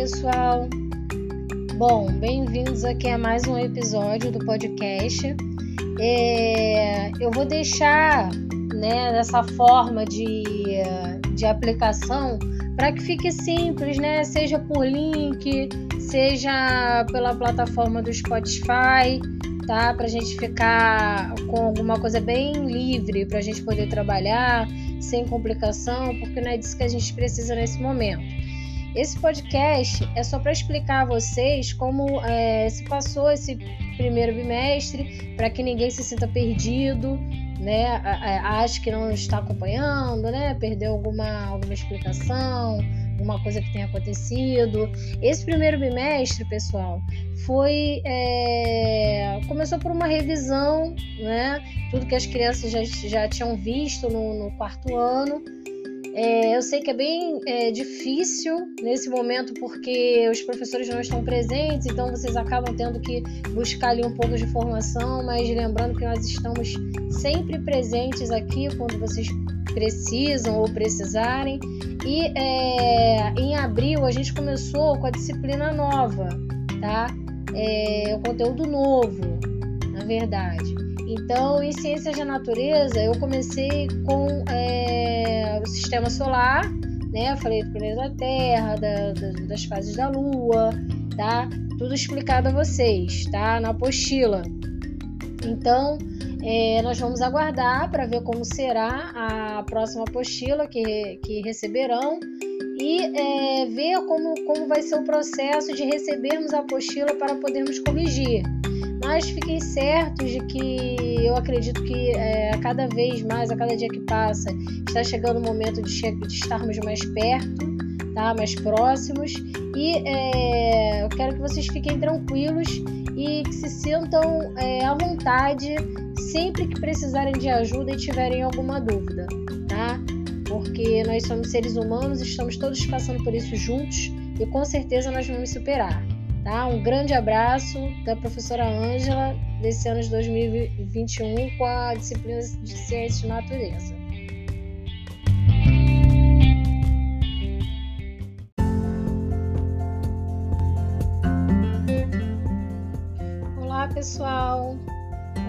pessoal. Bom, bem-vindos aqui a mais um episódio do podcast. É, eu vou deixar né, forma de, de aplicação para que fique simples, né? Seja por link, seja pela plataforma do Spotify, tá? Para a gente ficar com alguma coisa bem livre, para a gente poder trabalhar sem complicação, porque não é disso que a gente precisa nesse momento. Esse podcast é só para explicar a vocês como é, se passou esse primeiro bimestre, para que ninguém se sinta perdido, né? Acho que não está acompanhando, né? Perdeu alguma, alguma explicação, alguma coisa que tenha acontecido. Esse primeiro bimestre, pessoal, foi é, começou por uma revisão, né? Tudo que as crianças já, já tinham visto no, no quarto ano é, eu sei que é bem é, difícil nesse momento porque os professores não estão presentes, então vocês acabam tendo que buscar ali um pouco de formação, mas lembrando que nós estamos sempre presentes aqui quando vocês precisam ou precisarem. E é, em abril a gente começou com a disciplina nova, tá? É, o conteúdo novo, na verdade. Então, em ciências da natureza, eu comecei com é, o sistema solar, né? Eu falei do planeta da Terra, da, da, das fases da Lua, tá? Tudo explicado a vocês, tá? Na apostila. Então, é, nós vamos aguardar para ver como será a próxima apostila que, que receberão e é, ver como, como vai ser o processo de recebermos a apostila para podermos corrigir. Mas fiquem certos de que eu acredito que é, a cada vez mais, a cada dia que passa, está chegando o momento de, de estarmos mais perto, tá? mais próximos. E é, eu quero que vocês fiquem tranquilos e que se sintam é, à vontade sempre que precisarem de ajuda e tiverem alguma dúvida, tá? Porque nós somos seres humanos, estamos todos passando por isso juntos e com certeza nós vamos superar. Tá? Um grande abraço da professora Ângela, desse ano de 2021, com a disciplina de Ciências de Natureza. Olá, pessoal!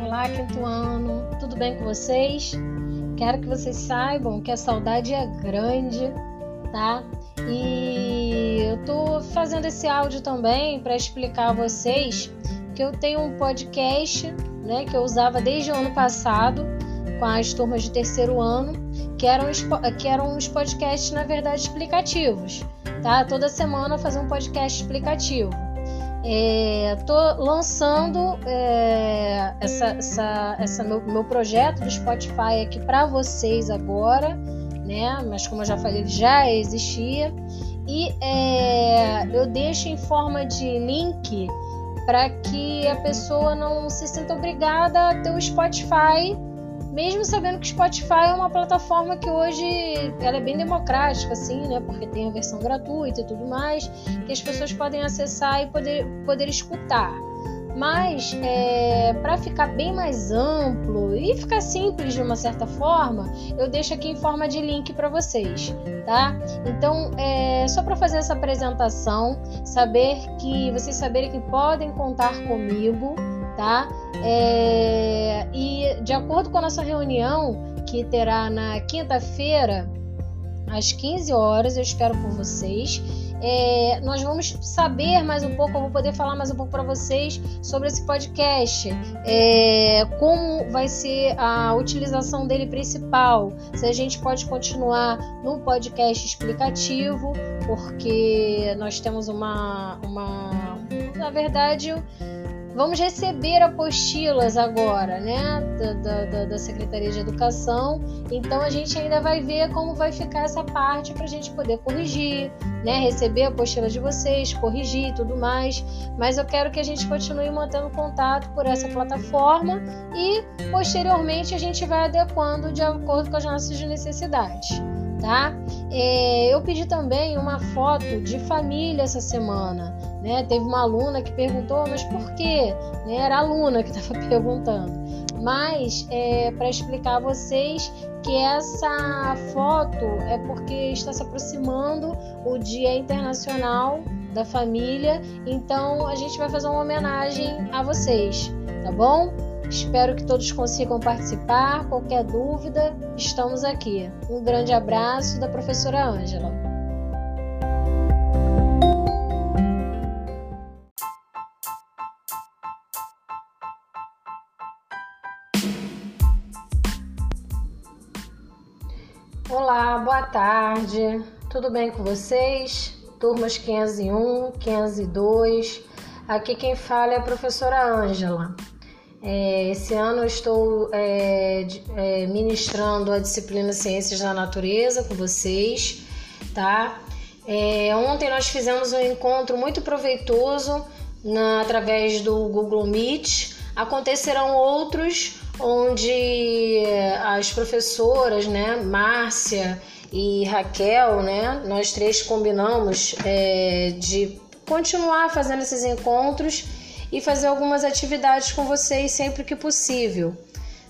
Olá, quinto ano! Tudo bem com vocês? Quero que vocês saibam que a saudade é grande, tá? E tô fazendo esse áudio também para explicar a vocês que eu tenho um podcast, né, que eu usava desde o ano passado com as turmas de terceiro ano, que eram que eram os podcasts na verdade explicativos, tá? Toda semana eu fazer um podcast explicativo. É, tô lançando é, essa, essa, essa meu, meu projeto do Spotify aqui para vocês agora né? Mas como eu já falei, já existia. E é, eu deixo em forma de link para que a pessoa não se sinta obrigada a ter o Spotify, mesmo sabendo que o Spotify é uma plataforma que hoje ela é bem democrática, assim, né? Porque tem a versão gratuita e tudo mais, que as pessoas podem acessar e poder, poder escutar. Mas é, para ficar bem mais amplo e ficar simples de uma certa forma, eu deixo aqui em forma de link para vocês, tá? Então, é, só para fazer essa apresentação, saber que vocês saberem que podem contar comigo, tá? É, e de acordo com a nossa reunião que terá na quinta-feira às 15 horas, eu espero por vocês. É, nós vamos saber mais um pouco, eu vou poder falar mais um pouco para vocês sobre esse podcast, é, como vai ser a utilização dele principal, se a gente pode continuar no podcast explicativo, porque nós temos uma, uma na verdade, Vamos receber apostilas agora, né, da, da, da, Secretaria de Educação. Então a gente ainda vai ver como vai ficar essa parte para a gente poder corrigir, né, receber a apostila de vocês, corrigir e tudo mais. Mas eu quero que a gente continue mantendo contato por essa plataforma e posteriormente a gente vai adequando de acordo com as nossas necessidades tá? É, eu pedi também uma foto de família essa semana, né? Teve uma aluna que perguntou, mas por quê? Né? Era a aluna que estava perguntando. Mas é, para explicar a vocês que essa foto é porque está se aproximando o Dia Internacional da família. Então a gente vai fazer uma homenagem a vocês, tá bom? Espero que todos consigam participar. Qualquer dúvida, estamos aqui. Um grande abraço da professora Ângela. Boa tarde. Tudo bem com vocês? Turmas 501, 502. Aqui quem fala é a professora Ângela. É, esse ano eu estou é, é, ministrando a disciplina Ciências da Natureza com vocês, tá? Ontem nós fizemos um encontro muito proveitoso através do Google Meet. Acontecerão outros onde as professoras, né, Márcia e Raquel, né, nós três combinamos é, de continuar fazendo esses encontros e fazer algumas atividades com vocês sempre que possível,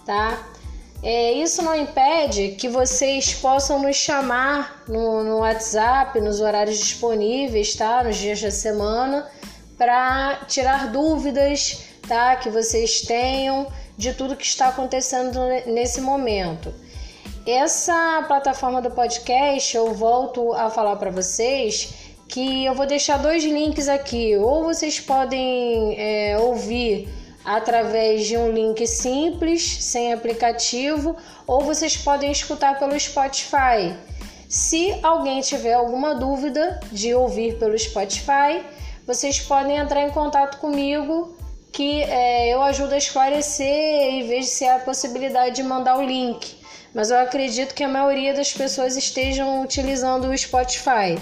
tá? É, isso não impede que vocês possam nos chamar no, no WhatsApp, nos horários disponíveis, tá? Nos dias da semana, para tirar dúvidas, tá? Que vocês tenham de tudo que está acontecendo nesse momento. Essa plataforma do podcast, eu volto a falar para vocês que eu vou deixar dois links aqui. Ou vocês podem é, ouvir através de um link simples, sem aplicativo, ou vocês podem escutar pelo Spotify. Se alguém tiver alguma dúvida de ouvir pelo Spotify, vocês podem entrar em contato comigo que é, eu ajudo a esclarecer e vejo se há a possibilidade de mandar o link. Mas eu acredito que a maioria das pessoas estejam utilizando o Spotify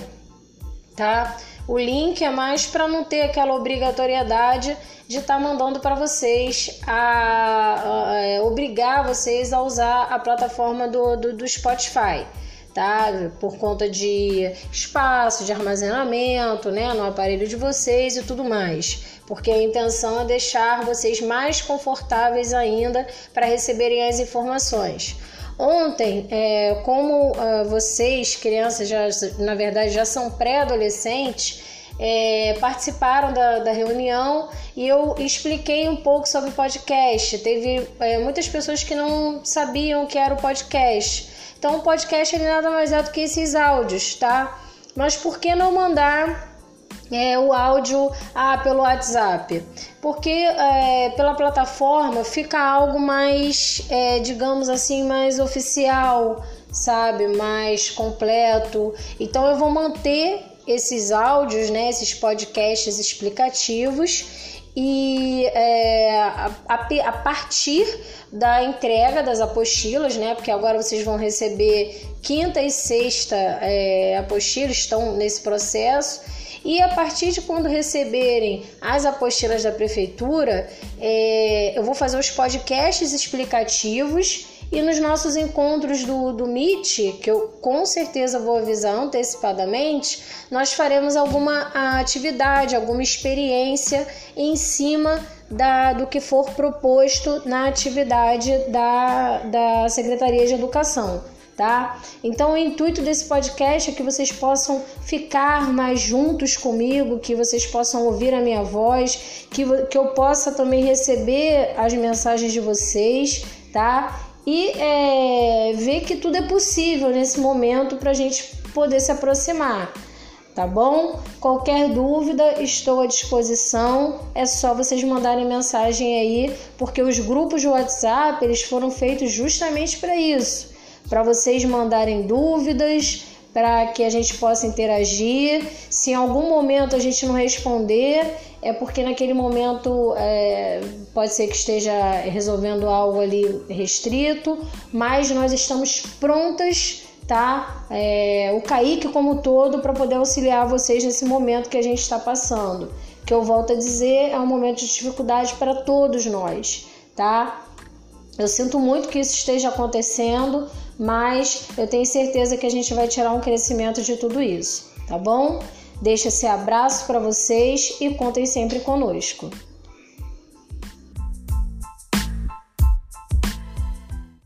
tá? O link é mais para não ter aquela obrigatoriedade de estar tá mandando para vocês, a, a, a, é, obrigar vocês a usar a plataforma do, do, do Spotify. Tá? Por conta de espaço, de armazenamento, né, no aparelho de vocês e tudo mais. Porque a intenção é deixar vocês mais confortáveis ainda para receberem as informações. Ontem, é, como uh, vocês, crianças, já, na verdade já são pré-adolescentes, é, participaram da, da, reunião e eu expliquei um pouco sobre podcast. Teve é, muitas pessoas que não sabiam o que era o podcast. Então, o podcast ele nada mais é do que esses áudios, tá? Mas por que não mandar é, o áudio ah, pelo WhatsApp, porque é, pela plataforma fica algo mais, é, digamos assim, mais oficial, sabe, mais completo. Então eu vou manter esses áudios, né, esses podcasts explicativos e é, a, a, partir da entrega das apostilas, né? Porque agora vocês vão receber quinta e sexta é, apostilas, estão nesse processo e a partir de quando receberem as apostilas da prefeitura, é, eu vou fazer os podcasts explicativos e nos nossos encontros do, do Meet, que eu com certeza vou avisar antecipadamente, nós faremos alguma atividade, alguma experiência em cima da, do que for proposto na atividade da, da Secretaria de Educação tá? Então, o intuito desse podcast é que vocês possam ficar mais juntos comigo, que vocês possam ouvir a minha voz, que, que eu possa também receber as mensagens de vocês, tá? E é, ver que tudo é possível nesse momento para a gente poder se aproximar tá bom? Qualquer dúvida, estou à disposição. É só vocês mandarem mensagem aí, porque os grupos de WhatsApp eles foram feitos justamente para isso para vocês mandarem dúvidas, para que a gente possa interagir. Se em algum momento a gente não responder, é porque naquele momento é, pode ser que esteja resolvendo algo ali restrito, mas nós estamos prontas, tá? É, o Kaique como todo para poder auxiliar vocês nesse momento que a gente está passando. Que eu volto a dizer, é um momento de dificuldade para todos nós, tá? Eu sinto muito que isso esteja acontecendo, mas eu tenho certeza que a gente vai tirar um crescimento de tudo isso, tá bom? Deixa esse abraço para vocês e contem sempre conosco.